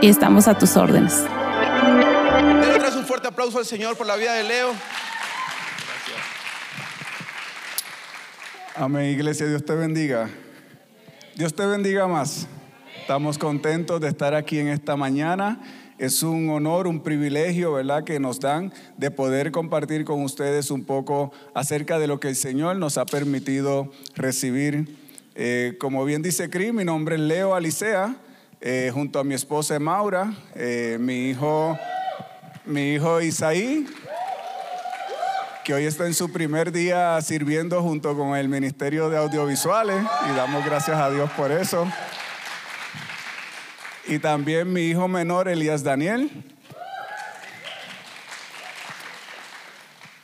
y estamos a tus órdenes. Denle un fuerte aplauso al Señor por la vida de Leo. Amén, iglesia, Dios te bendiga. Dios te bendiga más. Estamos contentos de estar aquí en esta mañana. Es un honor, un privilegio, ¿verdad?, que nos dan de poder compartir con ustedes un poco acerca de lo que el Señor nos ha permitido recibir. Eh, como bien dice Cris, mi nombre es Leo Alicea. Eh, junto a mi esposa Maura, eh, mi hijo, mi hijo Isaí, que hoy está en su primer día sirviendo junto con el Ministerio de Audiovisuales y damos gracias a Dios por eso. Y también mi hijo menor, Elías Daniel.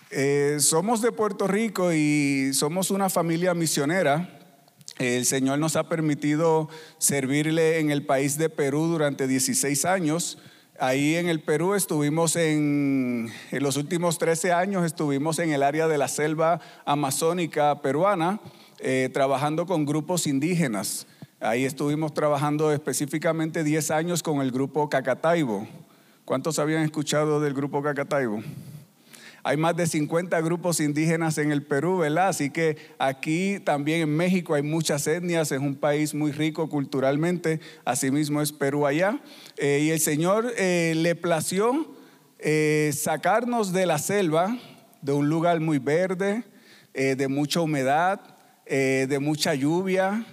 Eh, somos de Puerto Rico y somos una familia misionera. El Señor nos ha permitido servirle en el país de Perú durante 16 años. Ahí en el Perú estuvimos en, los últimos 13 años, estuvimos en el área de la selva amazónica peruana, eh, trabajando con grupos indígenas. Ahí estuvimos trabajando específicamente 10 años con el grupo Cacataibo. ¿Cuántos habían escuchado del grupo Cacataibo? Hay más de 50 grupos indígenas en el Perú, ¿verdad? Así que aquí también en México hay muchas etnias, es un país muy rico culturalmente, asimismo es Perú allá. Eh, y el Señor eh, le plació eh, sacarnos de la selva, de un lugar muy verde, de mucha humedad, de mucha lluvia,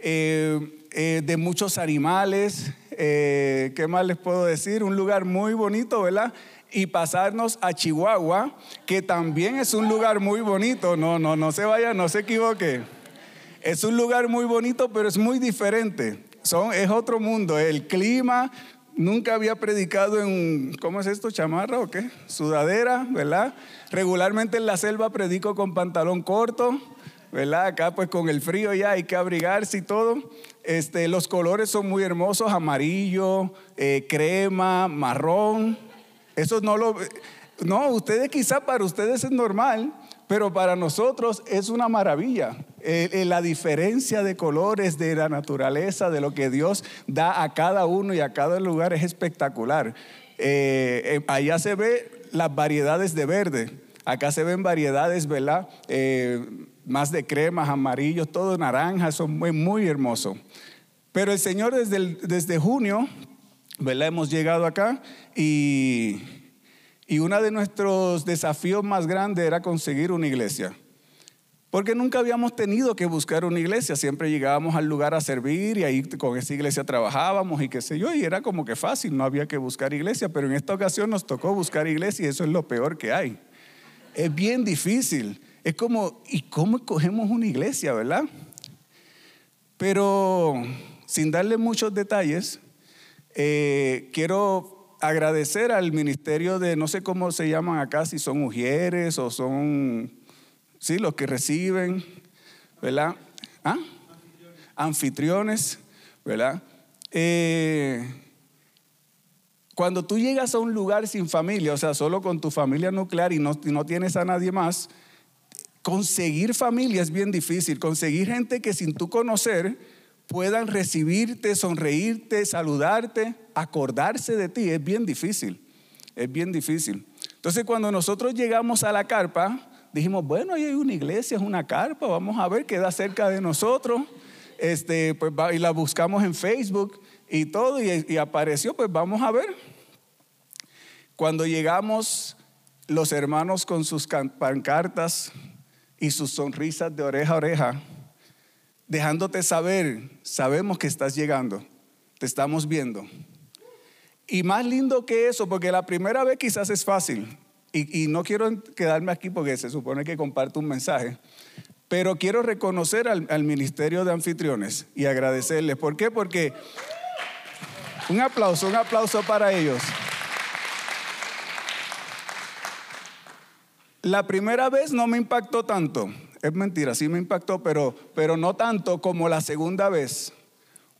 de muchos animales. ¿Qué más les puedo decir? Un lugar muy bonito, ¿verdad? Y pasarnos a Chihuahua, que también es un lugar muy bonito. No, no, no se vaya, no se equivoque. Es un lugar muy bonito, pero es muy diferente. Son, es otro mundo. El clima, nunca había predicado en, ¿cómo es esto? ¿Chamarra o qué? Sudadera, ¿verdad? Regularmente en la selva predico con pantalón corto, ¿verdad? Acá pues con el frío ya hay que abrigarse y todo. Este, los colores son muy hermosos, amarillo, eh, crema, marrón. Eso no lo... No, ustedes quizá para ustedes es normal, pero para nosotros es una maravilla. Eh, eh, la diferencia de colores, de la naturaleza, de lo que Dios da a cada uno y a cada lugar es espectacular. Eh, allá se ve las variedades de verde, acá se ven variedades, ¿verdad? más de cremas, amarillos, todo naranja, son muy, muy hermosos. Pero el Señor desde, desde junio ¿verdad? Hemos llegado acá y, y uno de nuestros desafíos más grandes era conseguir una iglesia. Porque nunca habíamos tenido que buscar una iglesia, siempre llegábamos al lugar a servir y ahí con esa iglesia trabajábamos y qué sé yo, y era como que fácil, no había que buscar iglesia, pero en esta ocasión nos tocó buscar iglesia y eso es lo peor que hay. Es bien difícil, es como, ¿y cómo escogemos una iglesia, verdad? Pero sin darle muchos detalles, eh, quiero agradecer al ministerio de, no sé cómo se llaman acá, si son mujeres o son, sí, los que reciben, ¿verdad? ¿Ah? Anfitriones, ¿verdad? Eh, cuando tú llegas a un lugar sin familia, o sea, solo con tu familia nuclear y no, no tienes a nadie más, conseguir familia es bien difícil. Conseguir gente que sin tú conocer puedan recibirte, sonreírte, saludarte, acordarse de ti, es bien difícil. Es bien difícil. Entonces cuando nosotros llegamos a la carpa, dijimos, bueno, ahí hay una iglesia, es una carpa, vamos a ver, queda cerca de nosotros. Este, pues, y la buscamos en Facebook y todo, y, apareció, pues vamos a ver. Cuando llegamos, los hermanos con sus pancartas y sus sonrisas de oreja a oreja, dejándote saber, sabemos que estás llegando, te estamos viendo. Y más lindo que eso, porque la primera vez quizás es fácil, y, no quiero quedarme aquí porque se supone que comparto un mensaje, pero quiero reconocer al, al Ministerio de Anfitriones y agradecerles. ¿Por qué? Porque un aplauso, un aplauso para ellos. La primera vez no me impactó tanto. Es mentira, sí me impactó, pero, pero no tanto como la segunda vez.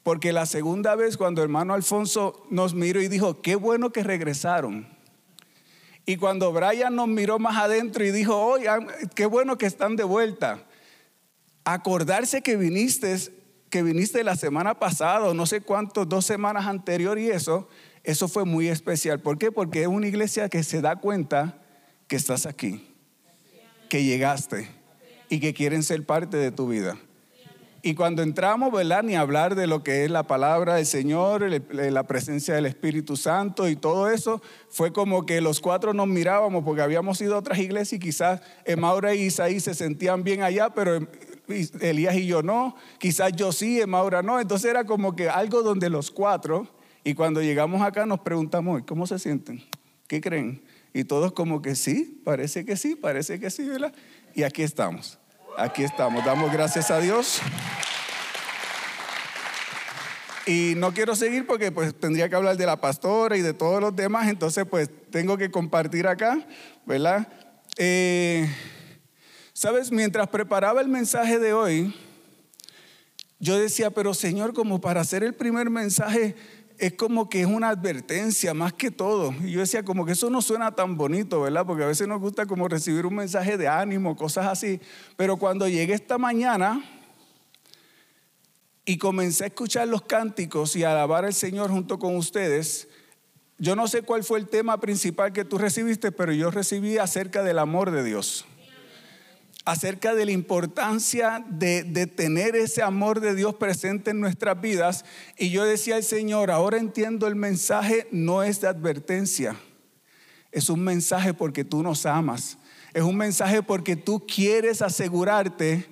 Porque la segunda vez cuando hermano Alfonso nos miró y dijo, qué bueno que regresaron. Y cuando Brian nos miró más adentro y dijo, oigan, qué bueno que están de vuelta. Acordarse que viniste que viniste la semana pasada, no sé cuántos, dos semanas anterior y eso, eso fue muy especial. ¿Por qué? Porque es una iglesia que se da cuenta que estás aquí, que llegaste y que quieren ser parte de tu vida. Y cuando entramos, ¿verdad? Ni hablar de lo que es la palabra del Señor, la presencia del Espíritu Santo y todo eso, fue como que los cuatro nos mirábamos porque habíamos ido a otras iglesias y quizás Maura y Isaí se sentían bien allá, pero Elías y yo no, quizás yo sí, Maura no. Entonces era como que algo donde los cuatro, y cuando llegamos acá nos preguntamos, ¿cómo se sienten? ¿Qué creen? Y todos como que sí, parece que sí, parece que sí, ¿verdad? Y aquí estamos, aquí estamos, damos gracias a Dios. Y no quiero seguir porque pues tendría que hablar de la pastora y de todos los demás, entonces pues tengo que compartir acá, ¿verdad? Eh, Sabes, mientras preparaba el mensaje de hoy, yo decía, pero Señor, como para hacer el primer mensaje es como que es una advertencia más que todo. Y yo decía, como que eso no suena tan bonito, ¿verdad? Porque a veces nos gusta como recibir un mensaje de ánimo, cosas así. Pero cuando llegué esta mañana y comencé a escuchar los cánticos y a alabar al Señor junto con ustedes, yo no sé cuál fue el tema principal que tú recibiste, pero yo recibí acerca del amor de Dios acerca de la importancia de, tener ese amor de Dios presente en nuestras vidas. Y yo decía al Señor, ahora entiendo el mensaje, no es de advertencia, es un mensaje porque tú nos amas, es un mensaje porque tú quieres asegurarte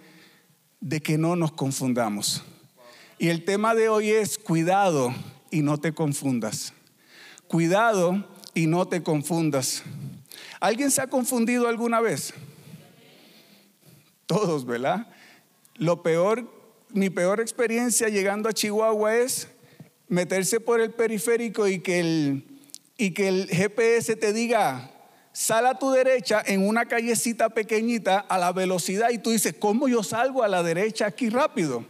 de que no nos confundamos. Y el tema de hoy es cuidado y no te confundas. Cuidado y no te confundas. ¿Alguien se ha confundido alguna vez? Todos, ¿verdad? Lo peor, mi peor experiencia llegando a Chihuahua es meterse por el periférico y que el, y que el GPS te diga, sal a tu derecha en una callecita pequeñita a la velocidad y tú dices, ¿cómo yo salgo a la derecha aquí rápido?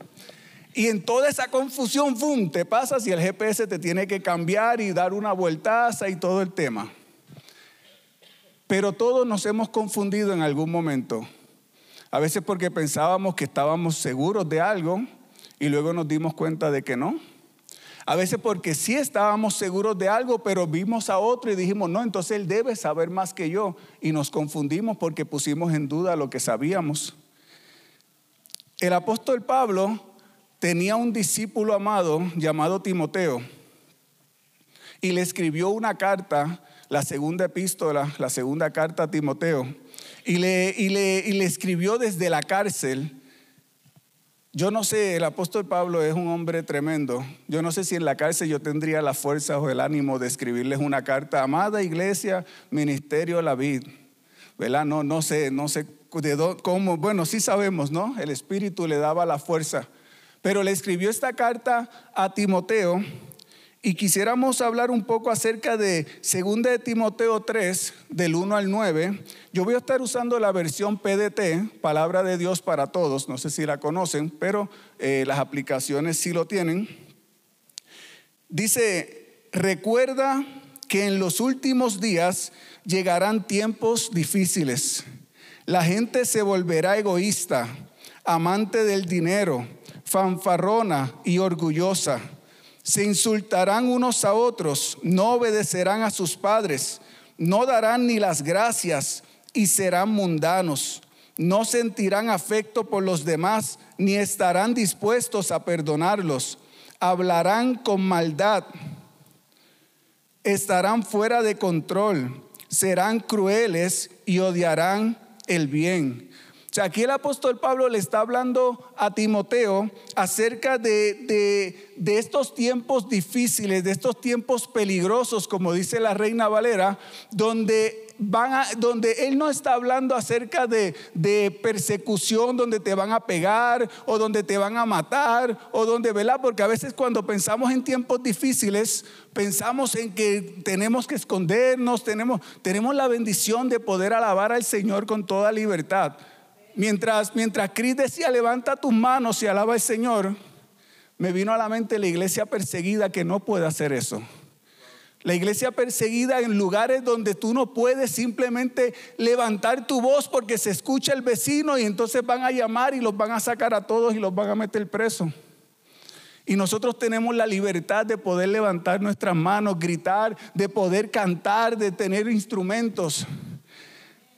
Y en toda esa confusión, ¡fum!, te pasas y el GPS te tiene que cambiar y dar una vueltaza y todo el tema. Pero todos nos hemos confundido en algún momento. A veces porque pensábamos que estábamos seguros de algo y luego nos dimos cuenta de que no. A veces porque sí estábamos seguros de algo, pero vimos a otro y dijimos, no, entonces él debe saber más que yo. Y nos confundimos porque pusimos en duda lo que sabíamos. El apóstol Pablo tenía un discípulo amado llamado Timoteo y le escribió una carta, la segunda epístola, la segunda carta a Timoteo y le, y le, escribió desde la cárcel. Yo no sé, el apóstol Pablo es un hombre tremendo. Yo no sé si en la cárcel yo tendría la fuerza o el ánimo de escribirles una carta. Amada iglesia, ministerio la vid. ¿Verdad? No, no sé, no sé de cómo. Bueno, sí sabemos, ¿no? El Espíritu le daba la fuerza. Pero le escribió esta carta a Timoteo y quisiéramos hablar un poco acerca de 2 de Timoteo 3, del 1 al 9. Yo voy a estar usando la versión PDT, Palabra de Dios para Todos. No sé si la conocen, pero eh, las aplicaciones sí lo tienen. Dice, recuerda que en los últimos días llegarán tiempos difíciles. La gente se volverá egoísta, amante del dinero, fanfarrona y orgullosa. Se insultarán unos a otros, no obedecerán a sus padres, no darán ni las gracias y serán mundanos. No sentirán afecto por los demás, ni estarán dispuestos a perdonarlos. Hablarán con maldad, estarán fuera de control, serán crueles y odiarán el bien. Sea, aquí el apóstol Pablo le está hablando a Timoteo acerca de, de, estos tiempos difíciles, de estos tiempos peligrosos, como dice la reina Valera, donde van donde él no está hablando acerca de, de, persecución, donde te van a pegar o donde te van a matar o donde, ¿verdad? Porque a veces cuando pensamos en tiempos difíciles, pensamos en que tenemos que escondernos, tenemos, tenemos la bendición de poder alabar al Señor con toda libertad. Mientras, mientras Cris decía, levanta tus manos y alaba al Señor, me vino a la mente la iglesia perseguida que no puede hacer eso. La iglesia perseguida en lugares donde tú no puedes simplemente levantar tu voz porque se escucha el vecino y entonces van a llamar y los van a sacar a todos y los van a meter presos. Y nosotros tenemos la libertad de poder levantar nuestras manos, gritar, de poder cantar, de tener instrumentos.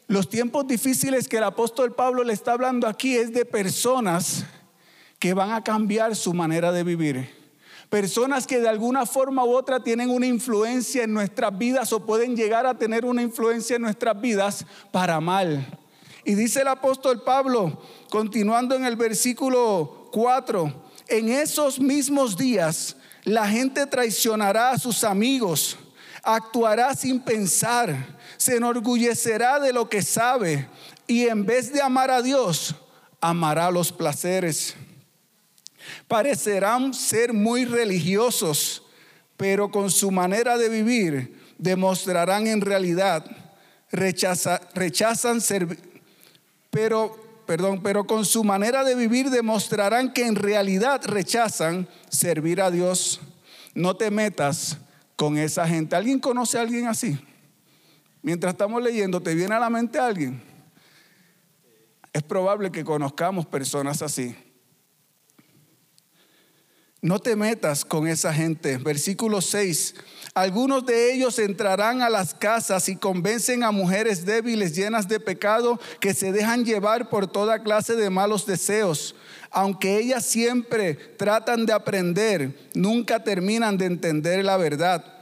Los tiempos difíciles que el apóstol Pablo le está hablando aquí es de personas que van a cambiar su manera de vivir. Personas que de alguna forma u otra tienen una influencia en nuestras vidas o pueden llegar a tener una influencia en nuestras vidas para mal. Y dice el apóstol Pablo, continuando en el versículo 4, en esos mismos días la gente traicionará a sus amigos, actuará sin pensar se enorgullecerá de lo que sabe y en vez de amar a Dios, amará los placeres. Parecerán ser muy religiosos, pero con su manera de vivir demostrarán en realidad rechazan servir, pero perdón, pero con su manera de vivir demostrarán que en realidad rechazan servir a Dios. No te metas con esa gente. ¿Alguien conoce a alguien así? Mientras estamos leyendo, ¿te viene a la mente alguien? Es probable que conozcamos personas así. No te metas con esa gente. Versículo 6. Algunos de ellos entrarán a las casas y convencen a mujeres débiles llenas de pecado que se dejan llevar por toda clase de malos deseos. Aunque ellas siempre tratan de aprender, nunca terminan de entender la verdad.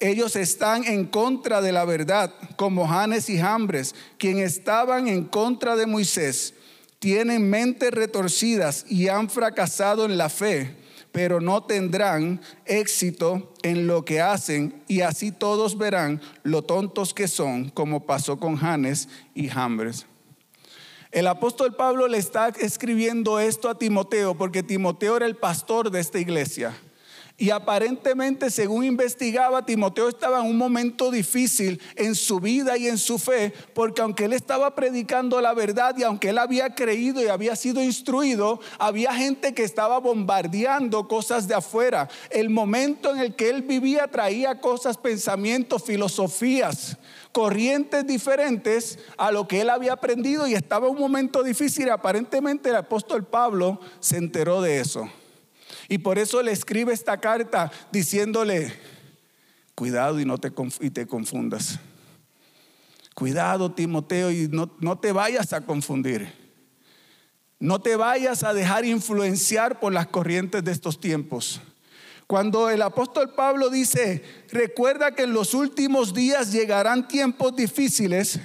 Ellos están en contra de la verdad, como Janes y Jambres, quien estaban en contra de Moisés. Tienen mentes retorcidas y han fracasado en la fe, pero no tendrán éxito en lo que hacen, y así todos verán lo tontos que son, como pasó con Janes y Jambres. El apóstol Pablo le está escribiendo esto a Timoteo porque Timoteo era el pastor de esta iglesia. Y aparentemente, según investigaba, Timoteo estaba en un momento difícil en su vida y en su fe, porque aunque él estaba predicando la verdad y aunque él había creído y había sido instruido, había gente que estaba bombardeando cosas de afuera. El momento en el que él vivía traía cosas, pensamientos, filosofías, corrientes diferentes a lo que él había aprendido y estaba en un momento difícil. Aparentemente el apóstol Pablo se enteró de eso. Y por eso le escribe esta carta diciéndole, cuidado y no te, y te confundas. Cuidado, Timoteo, y no, no te vayas a confundir. No te vayas a dejar influenciar por las corrientes de estos tiempos. Cuando el apóstol Pablo dice, recuerda que en los últimos días llegarán tiempos difíciles,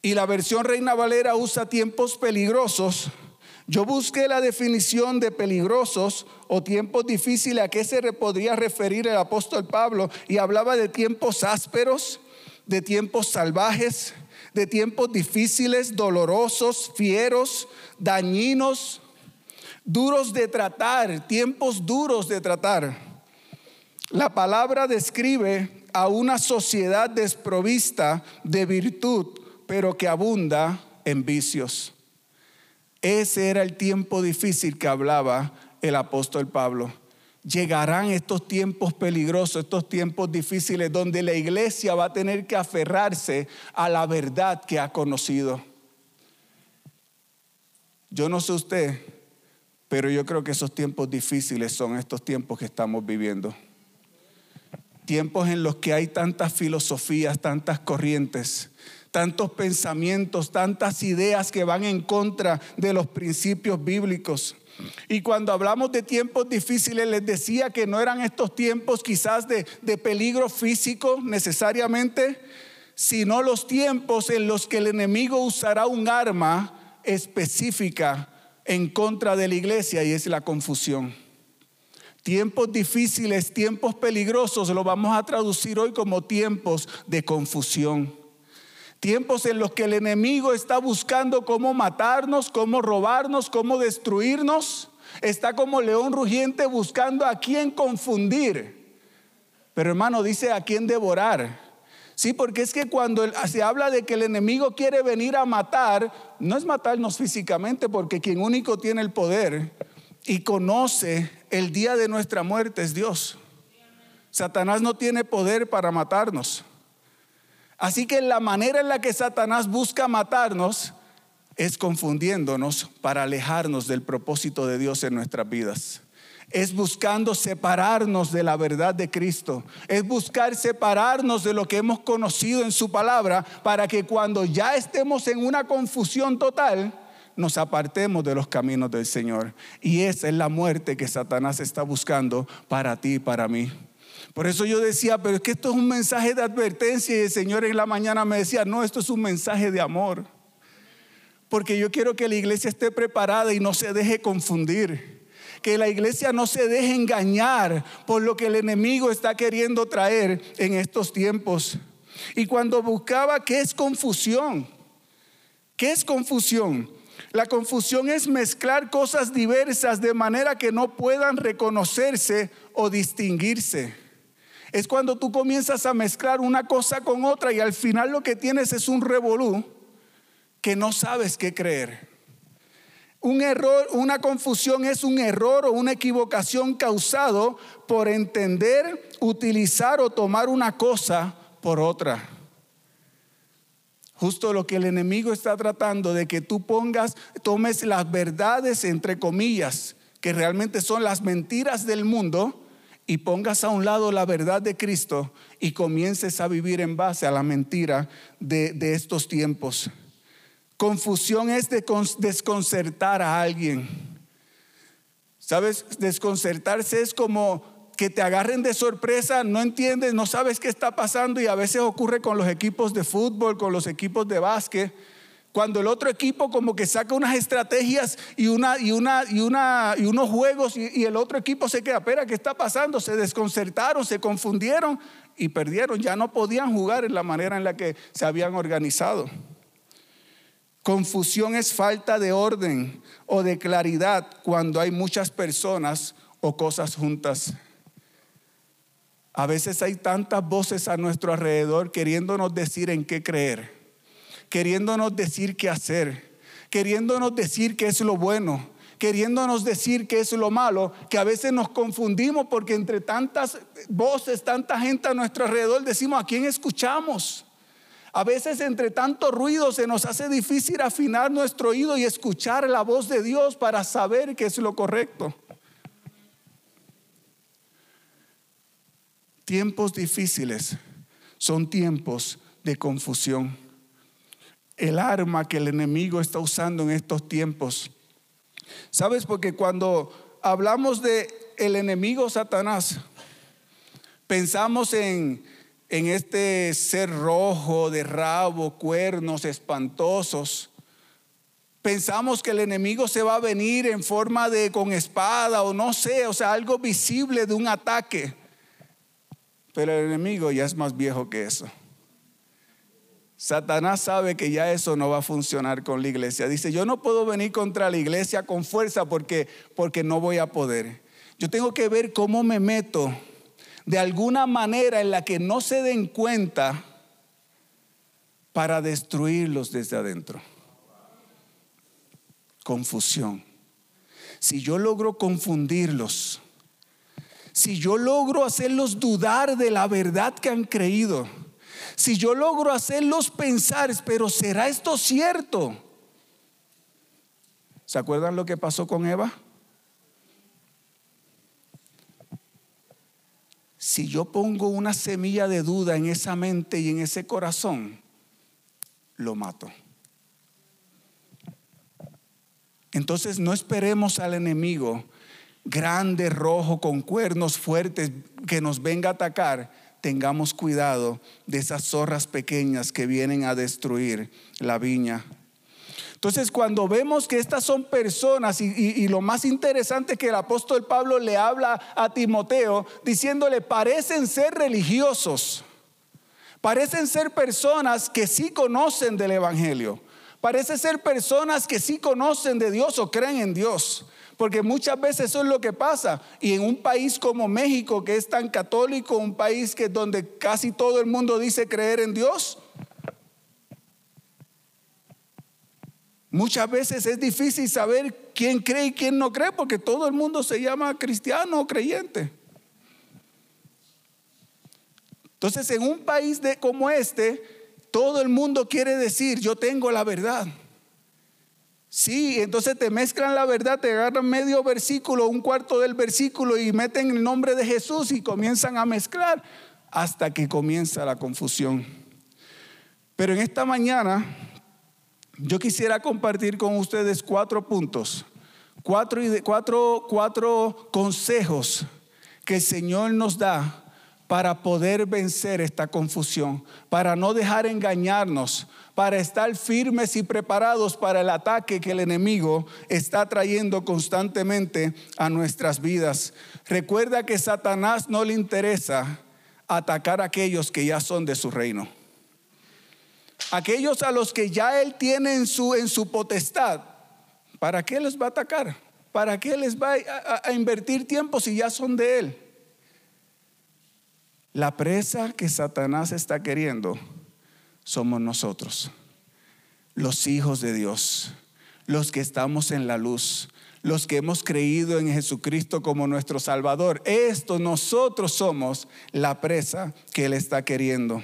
y la versión Reina Valera usa tiempos peligrosos, yo busqué la definición de peligrosos o tiempos difíciles a qué se podría referir el apóstol Pablo y hablaba de tiempos ásperos, de tiempos salvajes, de tiempos difíciles, dolorosos, fieros, dañinos, duros de tratar, tiempos duros de tratar. La palabra describe a una sociedad desprovista de virtud, pero que abunda en vicios. Ese era el tiempo difícil que hablaba el apóstol Pablo. llegarán estos tiempos peligrosos, estos tiempos difíciles, donde la iglesia va a tener que aferrarse a la verdad que ha conocido. Yo no sé usted, pero yo creo que esos tiempos difíciles son estos tiempos que estamos viviendo. Tiempos en los que hay tantas filosofías, tantas corrientes, tantos pensamientos, tantas ideas que van en contra de los principios bíblicos. Y cuando hablamos de tiempos difíciles, les decía que no eran estos tiempos quizás de, de, peligro físico necesariamente, sino los tiempos en los que el enemigo usará un arma específica en contra de la iglesia y es la confusión. Tiempos difíciles, tiempos peligrosos, lo vamos a traducir hoy como tiempos de confusión. Tiempos en los que el enemigo está buscando cómo matarnos, cómo robarnos, cómo destruirnos. Está como león rugiente buscando a quién confundir. Pero hermano, dice a quién devorar. Sí, porque es que cuando se habla de que el enemigo quiere venir a matar, no es matarnos físicamente, porque quien único tiene el poder y conoce el día de nuestra muerte es Dios. Satanás no tiene poder para matarnos. Así que la manera en la que Satanás busca matarnos es confundiéndonos para alejarnos del propósito de Dios en nuestras vidas. Es buscando separarnos de la verdad de Cristo. Es buscar separarnos de lo que hemos conocido en su palabra para que cuando ya estemos en una confusión total, nos apartemos de los caminos del Señor. Y esa es la muerte que Satanás está buscando para ti y para mí. Por eso yo decía, pero es que esto es un mensaje de advertencia y el Señor en la mañana me decía, no, esto es un mensaje de amor. Porque yo quiero que la iglesia esté preparada y no se deje confundir. Que la iglesia no se deje engañar por lo que el enemigo está queriendo traer en estos tiempos. Y cuando buscaba, ¿qué es confusión? ¿Qué es confusión? La confusión es mezclar cosas diversas de manera que no puedan reconocerse o distinguirse. Es cuando tú comienzas a mezclar una cosa con otra y al final lo que tienes es un revolú que no sabes qué creer. Un error, una confusión es un error o una equivocación causado por entender, utilizar o tomar una cosa por otra. Justo lo que el enemigo está tratando de que tú pongas, tomes las verdades entre comillas, que realmente son las mentiras del mundo, y pongas a un lado la verdad de Cristo y comiences a vivir en base a la mentira de, estos tiempos. Confusión es de desconcertar a alguien. ¿Sabes? Desconcertarse es como que te agarren de sorpresa, no entiendes, no sabes qué está pasando y a veces ocurre con los equipos de fútbol, con los equipos de básquet cuando el otro equipo como que saca unas estrategias y, una, y, una, y, una, y unos juegos y, el otro equipo se queda, espera, ¿qué está pasando? Se desconcertaron, se confundieron y perdieron. Ya no podían jugar en la manera en la que se habían organizado. Confusión es falta de orden o de claridad cuando hay muchas personas o cosas juntas. A veces hay tantas voces a nuestro alrededor queriéndonos decir en qué creer queriéndonos decir qué hacer, queriéndonos decir qué es lo bueno, queriéndonos decir qué es lo malo, que a veces nos confundimos porque entre tantas voces, tanta gente a nuestro alrededor, decimos a quién escuchamos. A veces entre tanto ruido se nos hace difícil afinar nuestro oído y escuchar la voz de Dios para saber qué es lo correcto. Tiempos difíciles son tiempos de confusión el arma que el enemigo está usando en estos tiempos. ¿Sabes? Porque cuando hablamos de el enemigo Satanás, pensamos en, en este ser rojo, de rabo, cuernos espantosos. Pensamos que el enemigo se va a venir en forma de con espada o no sé, o sea, algo visible de un ataque. Pero el enemigo ya es más viejo que eso. Satanás sabe que ya eso no va a funcionar con la iglesia. Dice, yo no puedo venir contra la iglesia con fuerza porque, porque no voy a poder. Yo tengo que ver cómo me meto de alguna manera en la que no se den cuenta para destruirlos desde adentro. Confusión. Si yo logro confundirlos, si yo logro hacerlos dudar de la verdad que han creído, si yo logro hacerlos pensar, pero ¿será esto cierto? ¿Se acuerdan lo que pasó con Eva? Si yo pongo una semilla de duda en esa mente y en ese corazón, lo mato. Entonces no esperemos al enemigo grande, rojo, con cuernos fuertes, que nos venga a atacar, tengamos cuidado de esas zorras pequeñas que vienen a destruir la viña. Entonces, cuando vemos que estas son personas, y, lo más interesante que el apóstol Pablo le habla a Timoteo, diciéndole, parecen ser religiosos, parecen ser personas que sí conocen del Evangelio, parecen ser personas que sí conocen de Dios o creen en Dios. Porque muchas veces eso es lo que pasa. Y en un país como México, que es tan católico, un país que donde casi todo el mundo dice creer en Dios, muchas veces es difícil saber quién cree y quién no cree, porque todo el mundo se llama cristiano o creyente. Entonces, en un país de, como este, todo el mundo quiere decir, yo tengo la verdad. Sí, entonces te mezclan la verdad, te agarran medio versículo, un cuarto del versículo y meten el nombre de Jesús y comienzan a mezclar hasta que comienza la confusión. Pero en esta mañana yo quisiera compartir con ustedes cuatro puntos, cuatro, cuatro, cuatro consejos que el Señor nos da para poder vencer esta confusión, para no dejar engañarnos, para estar firmes y preparados para el ataque que el enemigo está trayendo constantemente a nuestras vidas. Recuerda que Satanás no le interesa atacar a aquellos que ya son de su reino. Aquellos a los que ya él tiene en su, en su potestad, ¿para qué les va a atacar? ¿Para qué les va a invertir tiempo si ya son de él? La presa que Satanás está queriendo somos nosotros, los hijos de Dios, los que estamos en la luz, los que hemos creído en Jesucristo como nuestro Salvador. Esto nosotros somos la presa que Él está queriendo.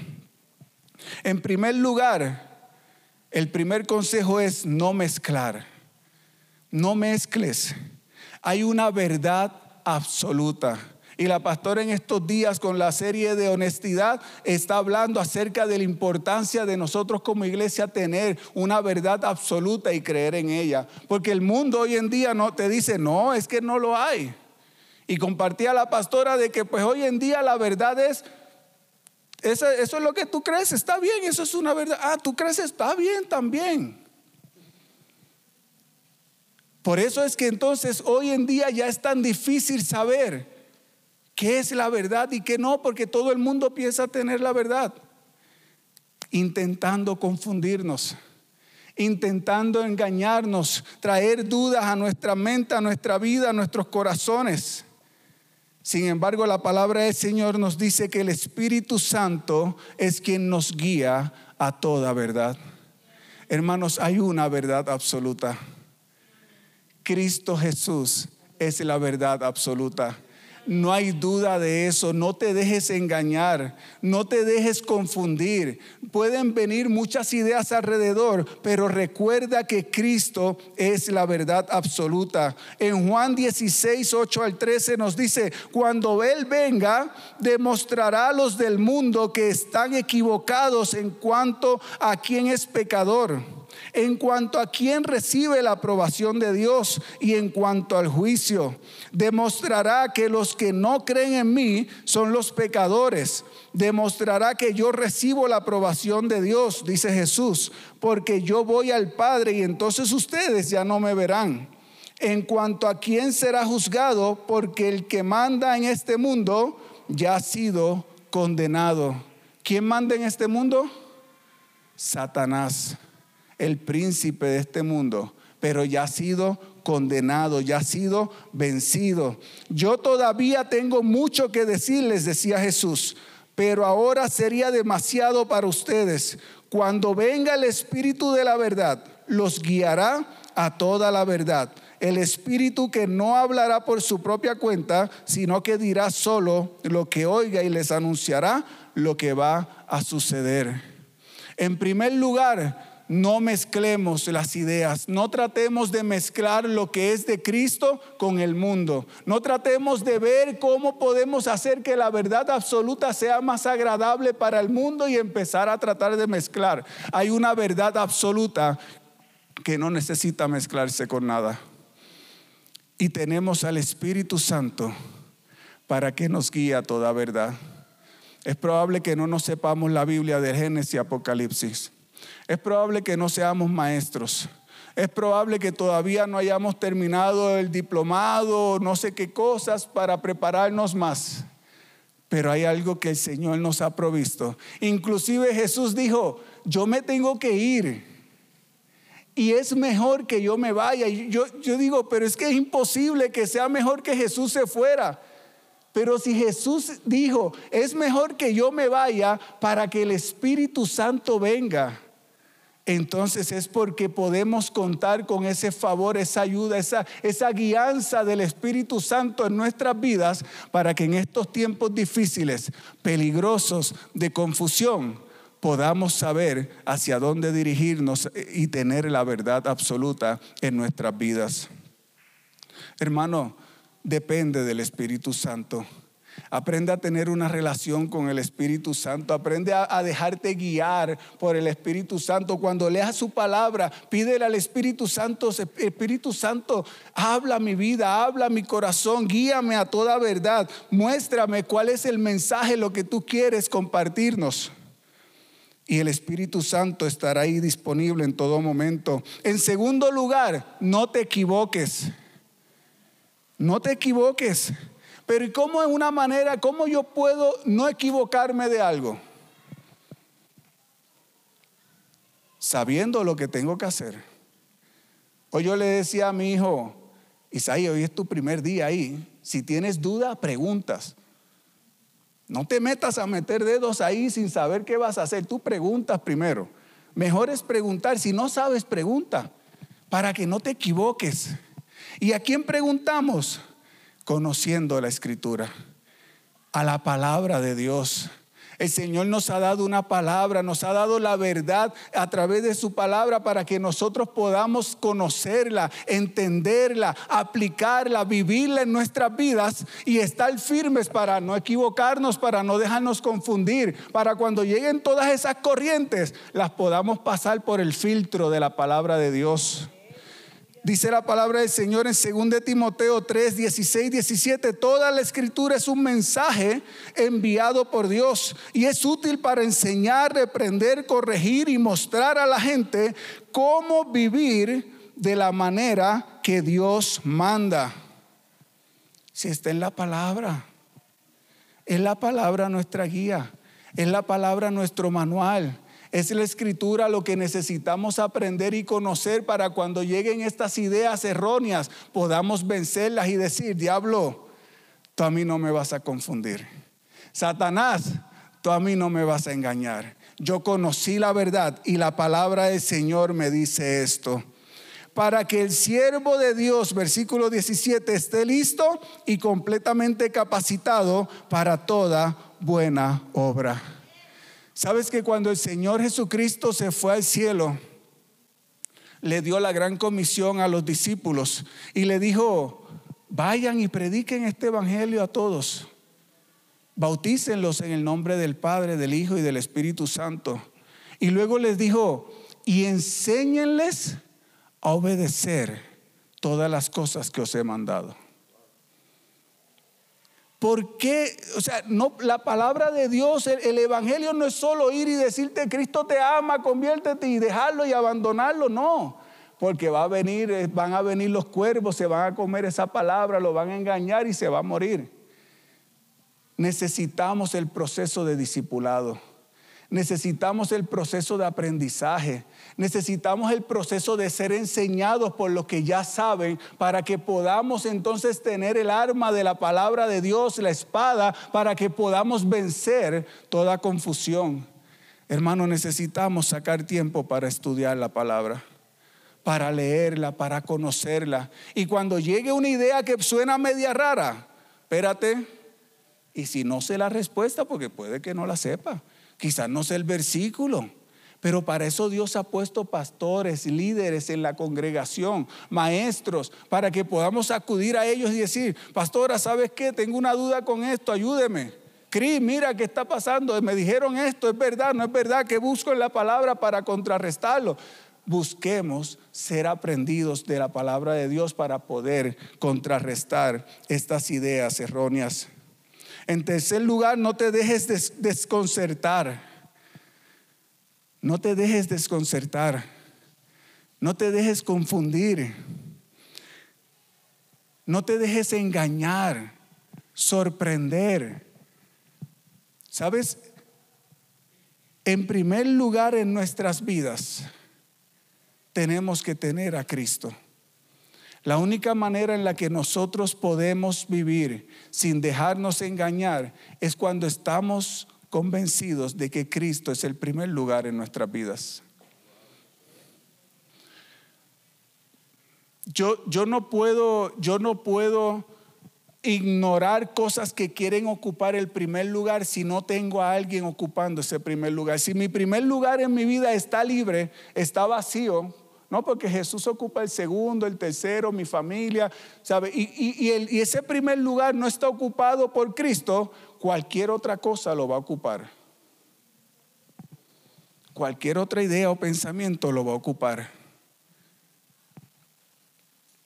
En primer lugar, el primer consejo es no mezclar. No mezcles. Hay una verdad absoluta. Y la pastora en estos días con la serie de honestidad está hablando acerca de la importancia de nosotros como iglesia tener una verdad absoluta y creer en ella. Porque el mundo hoy en día no te dice, no, es que no lo hay. Y compartía la pastora de que pues hoy en día la verdad es, eso, eso es lo que tú crees, está bien, eso es una verdad. Ah, tú crees, está bien también. Por eso es que entonces hoy en día ya es tan difícil saber qué es la verdad y qué no, porque todo el mundo piensa tener la verdad, intentando confundirnos, intentando engañarnos, traer dudas a nuestra mente, a nuestra vida, a nuestros corazones. Sin embargo, la palabra del Señor nos dice que el Espíritu Santo es quien nos guía a toda verdad. Hermanos, hay una verdad absoluta. Cristo Jesús es la verdad absoluta. No hay duda de eso. No te dejes engañar. No te dejes confundir. Pueden venir muchas ideas alrededor, pero recuerda que Cristo es la verdad absoluta. En Juan 16, 8 al 13 nos dice, cuando Él venga, demostrará a los del mundo que están equivocados en cuanto a quién es pecador en cuanto a quien recibe la aprobación de Dios y en cuanto al juicio. Demostrará que los que no creen en mí son los pecadores. Demostrará que yo recibo la aprobación de Dios, dice Jesús, porque yo voy al Padre y entonces ustedes ya no me verán. En cuanto a quién será juzgado, porque el que manda en este mundo ya ha sido condenado. ¿Quién manda en este mundo? Satanás el príncipe de este mundo, pero ya ha sido condenado, ya ha sido vencido. Yo todavía tengo mucho que decirles, decía Jesús, pero ahora sería demasiado para ustedes. Cuando venga el Espíritu de la verdad, los guiará a toda la verdad el Espíritu que no hablará por su propia cuenta, sino que dirá solo lo que oiga y les anunciará lo que va a suceder. En primer lugar, no mezclemos las ideas, no tratemos de mezclar lo que es de Cristo con el mundo, no tratemos de ver cómo podemos hacer que la verdad absoluta sea más agradable para el mundo y empezar a tratar de mezclar. Hay una verdad absoluta que no necesita mezclarse con nada. Y tenemos al Espíritu Santo para que nos guíe a toda verdad. Es probable que no nos sepamos la Biblia de Génesis y Apocalipsis es probable que no seamos maestros. Es probable que todavía no hayamos terminado el diplomado, no sé qué cosas para prepararnos más. Pero hay algo que el Señor nos ha provisto. Inclusive Jesús dijo, yo me tengo que ir. Y es mejor que yo me vaya. Yo, yo digo, pero es que es imposible que sea mejor que Jesús se fuera. Pero si Jesús dijo, es mejor que yo me vaya para que el Espíritu Santo venga entonces es porque podemos contar con ese favor, esa ayuda, esa, guianza del Espíritu Santo en nuestras vidas para que en estos tiempos difíciles, peligrosos, de confusión, podamos saber hacia dónde dirigirnos y tener la verdad absoluta en nuestras vidas. Hermano, depende del Espíritu Santo. Aprende a tener una relación con el Espíritu Santo. Aprende a, dejarte guiar por el Espíritu Santo. Cuando leas su palabra, pídele al Espíritu Santo, Espíritu Santo, habla mi vida, habla mi corazón, guíame a toda verdad. Muéstrame cuál es el mensaje, lo que tú quieres compartirnos. Y el Espíritu Santo estará ahí disponible en todo momento. En segundo lugar, no te equivoques. No te equivoques. Pero ¿y cómo es una manera, cómo yo puedo no equivocarme de algo? Sabiendo lo que tengo que hacer. Hoy yo le decía a mi hijo, Isaías, hoy es tu primer día ahí. Si tienes duda, preguntas. No te metas a meter dedos ahí sin saber qué vas a hacer. Tú preguntas primero. Mejor es preguntar. Si no sabes, pregunta. Para que no te equivoques. ¿Y a quién preguntamos? Conociendo la escritura, a la palabra de Dios. El Señor nos ha dado una palabra, nos ha dado la verdad a través de su palabra para que nosotros podamos conocerla, entenderla, aplicarla, vivirla en nuestras vidas y estar firmes para no equivocarnos, para no dejarnos confundir, para cuando lleguen todas esas corrientes las podamos pasar por el filtro de la palabra de Dios. Dice la palabra del Señor en 2 Timoteo 3, 16, 17. Toda la escritura es un mensaje enviado por Dios y es útil para enseñar, reprender, corregir y mostrar a la gente cómo vivir de la manera que Dios manda. Si está en la palabra, es la palabra nuestra guía, es la palabra nuestro manual. Es la escritura lo que necesitamos aprender y conocer para cuando lleguen estas ideas erróneas podamos vencerlas y decir, diablo, tú a mí no me vas a confundir. Satanás, tú a mí no me vas a engañar. Yo conocí la verdad y la palabra del Señor me dice esto. Para que el siervo de Dios, versículo 17, esté listo y completamente capacitado para toda buena obra. Sabes que cuando el Señor Jesucristo se fue al cielo, le dio la gran comisión a los discípulos y le dijo, vayan y prediquen este Evangelio a todos. Bautícenlos en el nombre del Padre, del Hijo y del Espíritu Santo. Y luego les dijo, y enséñenles a obedecer todas las cosas que os he mandado. ¿Por qué? O sea, no, la palabra de Dios, el, Evangelio no es solo ir y decirte Cristo te ama, conviértete y dejarlo y abandonarlo, no. Porque va a venir, eh, van a venir los cuervos, se van a comer esa palabra, lo van a engañar y se va a morir. Necesitamos el proceso de discipulado. Necesitamos el proceso de aprendizaje. Necesitamos el proceso de ser enseñados por los que ya saben para que podamos entonces tener el arma de la palabra de Dios, la espada, para que podamos vencer toda confusión. Hermano, necesitamos sacar tiempo para estudiar la palabra, para leerla, para conocerla. Y cuando llegue una idea que suena media rara, espérate, y si no sé la respuesta, porque puede que no la sepa, quizás no sé el versículo. Pero para eso Dios ha puesto pastores, líderes en la congregación, maestros, para que podamos acudir a ellos y decir, pastora, ¿sabes qué? Tengo una duda con esto, ayúdeme. Cris, mira qué está pasando, me dijeron esto, es verdad, no es verdad, que busco en la palabra para contrarrestarlo. Busquemos ser aprendidos de la palabra de Dios para poder contrarrestar estas ideas erróneas. En tercer lugar, no te dejes desconcertar. No te dejes desconcertar. No te dejes confundir. No te dejes engañar, sorprender. ¿Sabes? En primer lugar en nuestras vidas tenemos que tener a Cristo. La única manera en la que nosotros podemos vivir sin dejarnos engañar es cuando estamos convencidos de que Cristo es el primer lugar en nuestras vidas. Yo, yo no puedo, yo no puedo ignorar cosas que quieren ocupar el primer lugar si no tengo a alguien ocupando ese primer lugar. Si mi primer lugar en mi vida está libre, está vacío, no porque Jesús ocupa el segundo, el tercero, mi familia, y ese primer lugar no está ocupado por Cristo, cualquier otra cosa lo va a ocupar. Cualquier otra idea o pensamiento lo va a ocupar.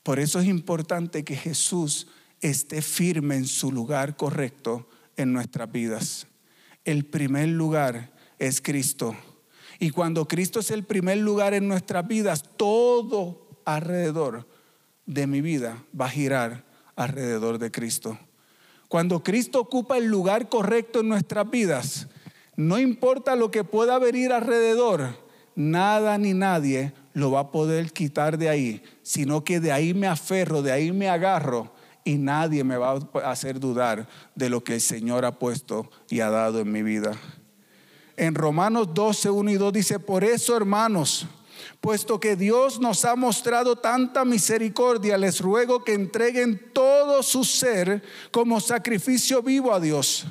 Por eso es importante que Jesús esté firme en su lugar correcto en nuestras vidas. El primer lugar es Cristo. Y cuando Cristo es el primer lugar en nuestras vidas, todo alrededor de mi vida va a girar alrededor de Cristo. Cuando Cristo ocupa el lugar correcto en nuestras vidas, no importa lo que pueda venir alrededor, nada ni nadie lo va a poder quitar de ahí, sino que de ahí me aferro, de ahí me agarro y nadie me va a hacer dudar de lo que el Señor ha puesto y ha dado en mi vida. En Romanos 12, 1 y 2 dice, por eso hermanos, Puesto que Dios nos ha mostrado tanta misericordia, les ruego que entreguen todo su ser como sacrificio vivo a Dios.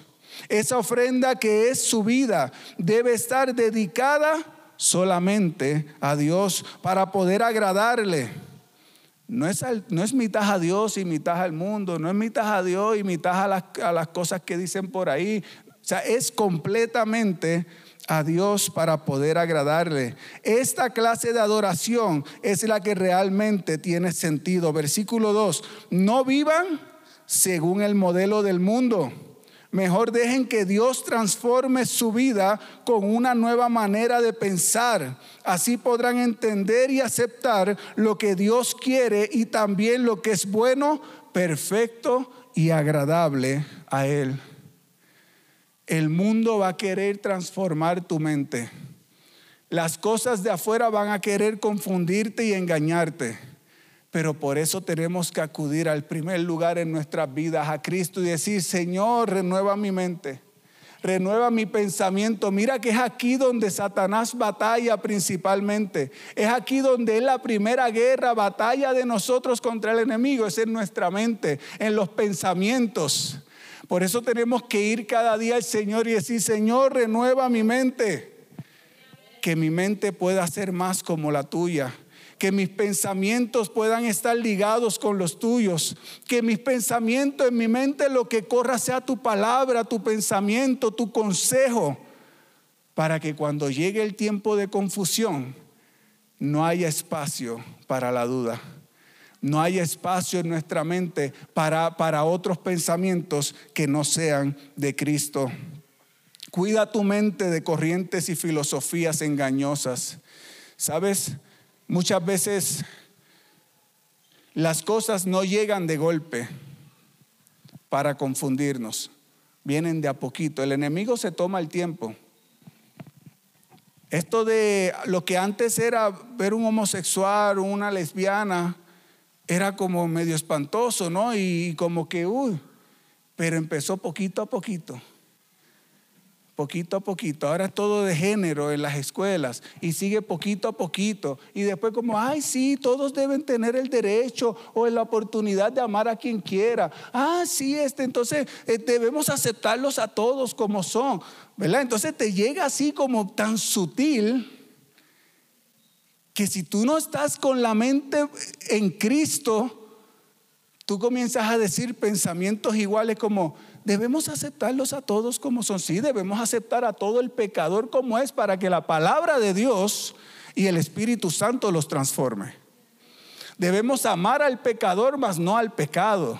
Esa ofrenda que es su vida debe estar dedicada solamente a Dios para poder agradarle. No es, no es mitad a Dios y mitad al mundo, no es mitad a Dios y mitad a las, a las cosas que dicen por ahí. Sea, es completamente a Dios para poder agradarle. Esta clase de adoración es la que realmente tiene sentido. Versículo 2, no vivan según el modelo del mundo. Mejor dejen que Dios transforme su vida con una nueva manera de pensar. Así podrán entender y aceptar lo que Dios quiere y también lo que es bueno, perfecto y agradable a Él. El mundo va a querer transformar tu mente. Las cosas de afuera van a querer confundirte y engañarte. Pero por eso tenemos que acudir al primer lugar en nuestras vidas, a Cristo, y decir, Señor, renueva mi mente, renueva mi pensamiento. Mira que es aquí donde Satanás batalla principalmente. Es aquí donde es la primera guerra, batalla de nosotros contra el enemigo. Es en nuestra mente, en los pensamientos. Por eso tenemos que ir cada día al Señor y decir, Señor, renueva mi mente. Que mi mente pueda ser más como la tuya. Que mis pensamientos puedan estar ligados con los tuyos. Que mis pensamientos en mi mente lo que corra sea tu palabra, tu pensamiento, tu consejo. Para que cuando llegue el tiempo de confusión no haya espacio para la duda no hay espacio en nuestra mente para, para otros pensamientos que no sean de Cristo. Cuida tu mente de corrientes y filosofías engañosas. Sabes, muchas veces las cosas no llegan de golpe para confundirnos, vienen de a poquito. El enemigo se toma el tiempo. Esto de lo que antes era ver un homosexual una lesbiana, era como medio espantoso, ¿no? Y como que, uy, pero empezó poquito a poquito. poquito a poquito. Ahora es todo de género en las escuelas y sigue poquito a poquito. Y después como, ay, sí, todos deben tener el derecho o la oportunidad de amar a quien quiera. Ah, sí, este, entonces eh, debemos aceptarlos a todos como son. ¿Verdad? Entonces te llega así como tan sutil que si tú no estás con la mente en Cristo, tú comienzas a decir pensamientos iguales como, debemos aceptarlos a todos como son. Sí, debemos aceptar a todo el pecador como es para que la palabra de Dios y el Espíritu Santo los transforme. Debemos amar al pecador, mas no al pecado.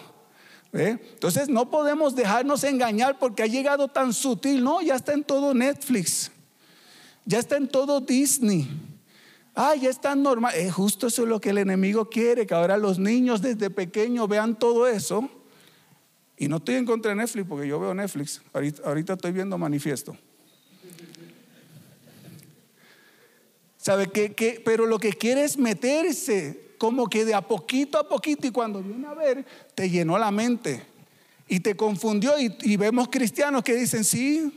Entonces no podemos dejarnos engañar porque ha llegado tan sutil. No, ya está en todo Netflix. Ya está en todo Disney. Ah, ya está normal. Es justo eso es lo que el enemigo quiere, que ahora los niños desde pequeños vean todo eso. Y no estoy en contra de Netflix porque yo veo Netflix. Ahorita, estoy viendo manifiesto. ¿Sabe qué? Pero lo que quiere es meterse como que de a poquito a poquito y cuando viene a ver, te llenó la mente y te confundió y vemos cristianos que dicen, sí,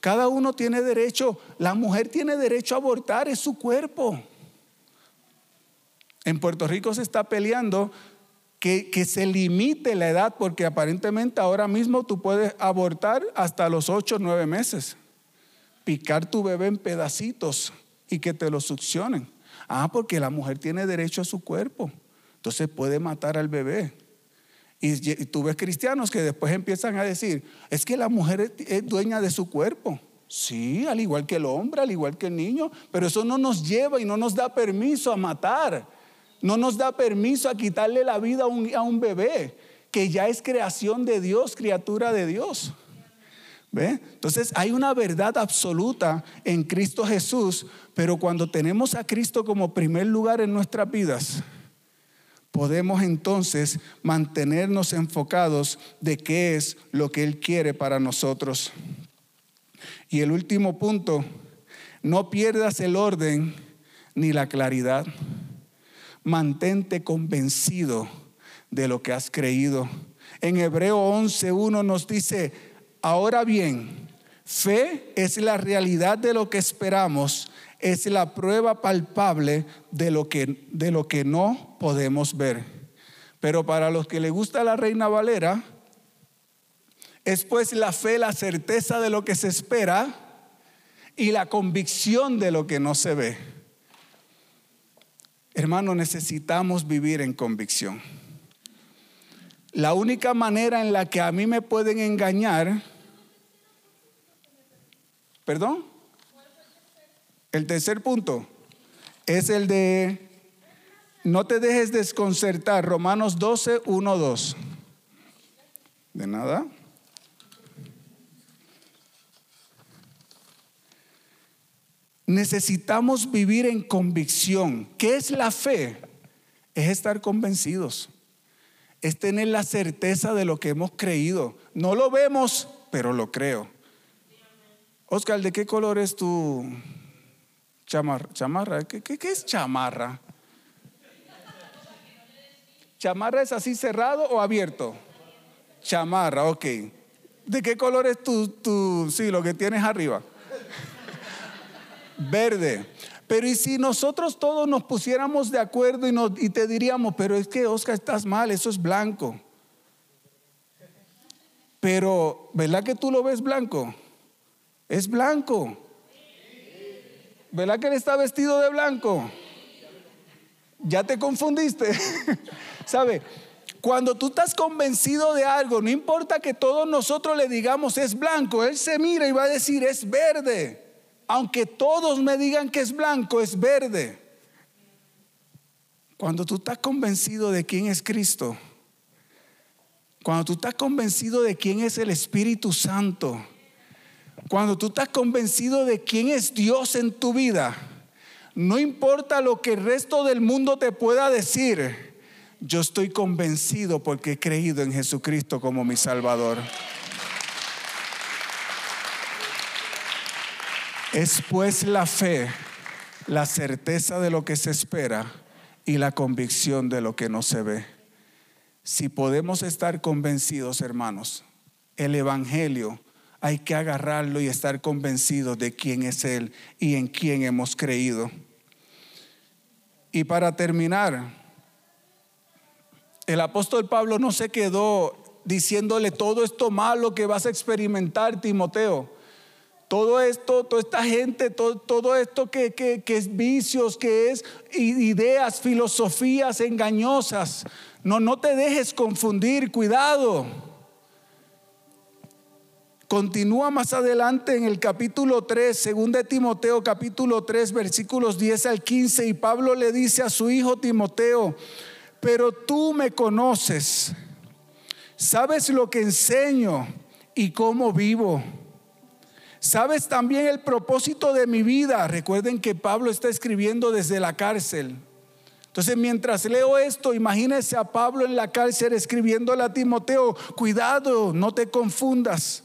cada uno tiene derecho, la mujer tiene derecho a abortar, es su cuerpo. En Puerto Rico se está peleando que, que, se limite la edad, porque aparentemente ahora mismo tú puedes abortar hasta los 8 o 9 meses. Picar tu bebé en pedacitos y que te lo succionen. Ah, porque la mujer tiene derecho a su cuerpo. Entonces puede matar al bebé. Y, tú ves cristianos que después empiezan a decir, es que la mujer es dueña de su cuerpo. Sí, al igual que el hombre, al igual que el niño, pero eso no nos lleva y no nos da permiso a matar no nos da permiso a quitarle la vida a un, bebé, que ya es creación de Dios, criatura de Dios. ¿Ve? Entonces hay una verdad absoluta en Cristo Jesús, pero cuando tenemos a Cristo como primer lugar en nuestras vidas, podemos entonces mantenernos enfocados de qué es lo que Él quiere para nosotros. Y el último punto, no pierdas el orden ni la claridad mantente convencido de lo que has creído. En Hebreo 11.1 nos dice, ahora bien, fe es la realidad de lo que esperamos, es la prueba palpable de lo que, de lo que no podemos ver. Pero para los que le gusta la Reina Valera, es pues la fe, la certeza de lo que se espera y la convicción de lo que no se ve. Hermano, necesitamos vivir en convicción. La única manera en la que a mí me pueden engañar, perdón, el tercer punto es el de no te dejes desconcertar, Romanos 12, 1, 2. De nada. Necesitamos vivir en convicción. ¿Qué es la fe? Es estar convencidos. Es tener la certeza de lo que hemos creído. No lo vemos, pero lo creo. Oscar, ¿de qué color es tu chamarra? ¿Chamarra? ¿Qué, qué, qué es chamarra? ¿Chamarra es así cerrado o abierto? Chamarra, ok. ¿De qué color es tu, tu, sí, lo que tienes arriba? Verde. Pero ¿y si nosotros todos nos pusiéramos de acuerdo y, y te diríamos, pero es que Oscar estás mal, eso es blanco? Pero, ¿verdad que tú lo ves blanco? Es blanco. ¿Verdad que él está vestido de blanco? Ya te confundiste. ¿Sabe? Cuando tú estás convencido de algo, no importa que todos nosotros le digamos es blanco, él se mira y va a decir es verde aunque todos me digan que es blanco, es verde. Cuando tú estás convencido de quién es Cristo, cuando tú estás convencido de quién es el Espíritu Santo, cuando tú estás convencido de quién es Dios en tu vida, no importa lo que el resto del mundo te pueda decir, yo estoy convencido porque he creído en Jesucristo como mi Salvador. Es pues la fe, la certeza de lo que se espera y la convicción de lo que no se ve. Si podemos estar convencidos, hermanos, el Evangelio hay que agarrarlo y estar convencidos de quién es Él y en quién hemos creído. Y para terminar, el apóstol Pablo no se quedó diciéndole todo esto malo que vas a experimentar, Timoteo. Todo esto, toda esta gente, todo, esto que, que, es vicios, que es ideas, filosofías engañosas. No, no te dejes confundir, cuidado. Continúa más adelante en el capítulo 3, según de Timoteo, capítulo 3, versículos 10 al 15, y Pablo le dice a su hijo Timoteo, pero tú me conoces, sabes lo que enseño y cómo vivo. Sabes también el propósito de mi vida. Recuerden que Pablo está escribiendo desde la cárcel. Entonces, mientras leo esto, imagínense a Pablo en la cárcel escribiéndole a Timoteo, cuidado, no te confundas.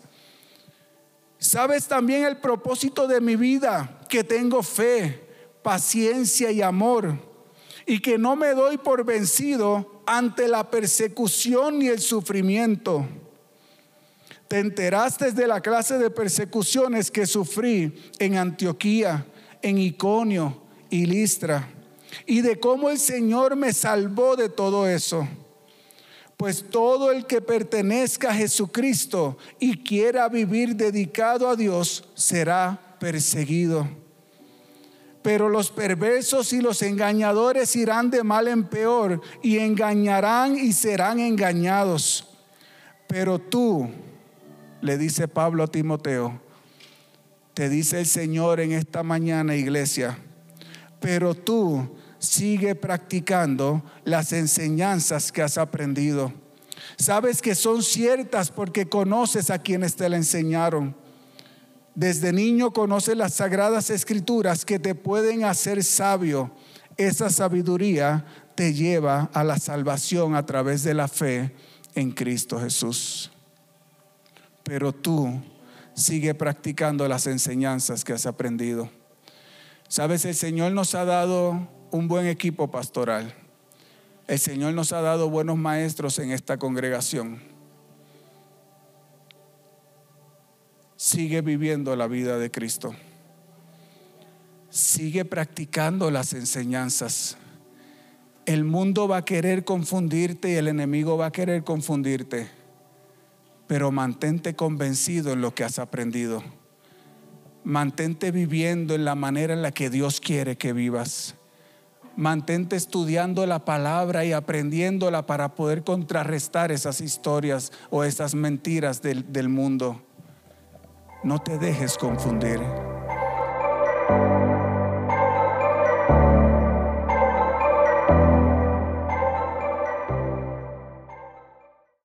Sabes también el propósito de mi vida, que tengo fe, paciencia y amor, y que no me doy por vencido ante la persecución ni el sufrimiento. Te enteraste de la clase de persecuciones que sufrí en Antioquía, en Iconio y Listra, y de cómo el Señor me salvó de todo eso. Pues todo el que pertenezca a Jesucristo y quiera vivir dedicado a Dios será perseguido. Pero los perversos y los engañadores irán de mal en peor y engañarán y serán engañados. Pero tú, le dice Pablo a Timoteo, te dice el Señor en esta mañana, iglesia, pero tú sigue practicando las enseñanzas que has aprendido. Sabes que son ciertas porque conoces a quienes te la enseñaron. Desde niño conoces las sagradas escrituras que te pueden hacer sabio. Esa sabiduría te lleva a la salvación a través de la fe en Cristo Jesús. Pero tú sigue practicando las enseñanzas que has aprendido. Sabes, el Señor nos ha dado un buen equipo pastoral. El Señor nos ha dado buenos maestros en esta congregación. Sigue viviendo la vida de Cristo. Sigue practicando las enseñanzas. El mundo va a querer confundirte y el enemigo va a querer confundirte, pero mantente convencido en lo que has aprendido. Mantente viviendo en la manera en la que Dios quiere que vivas mantente estudiando la palabra y aprendiéndola para poder contrarrestar esas historias o esas mentiras del, del mundo. No te dejes confundir.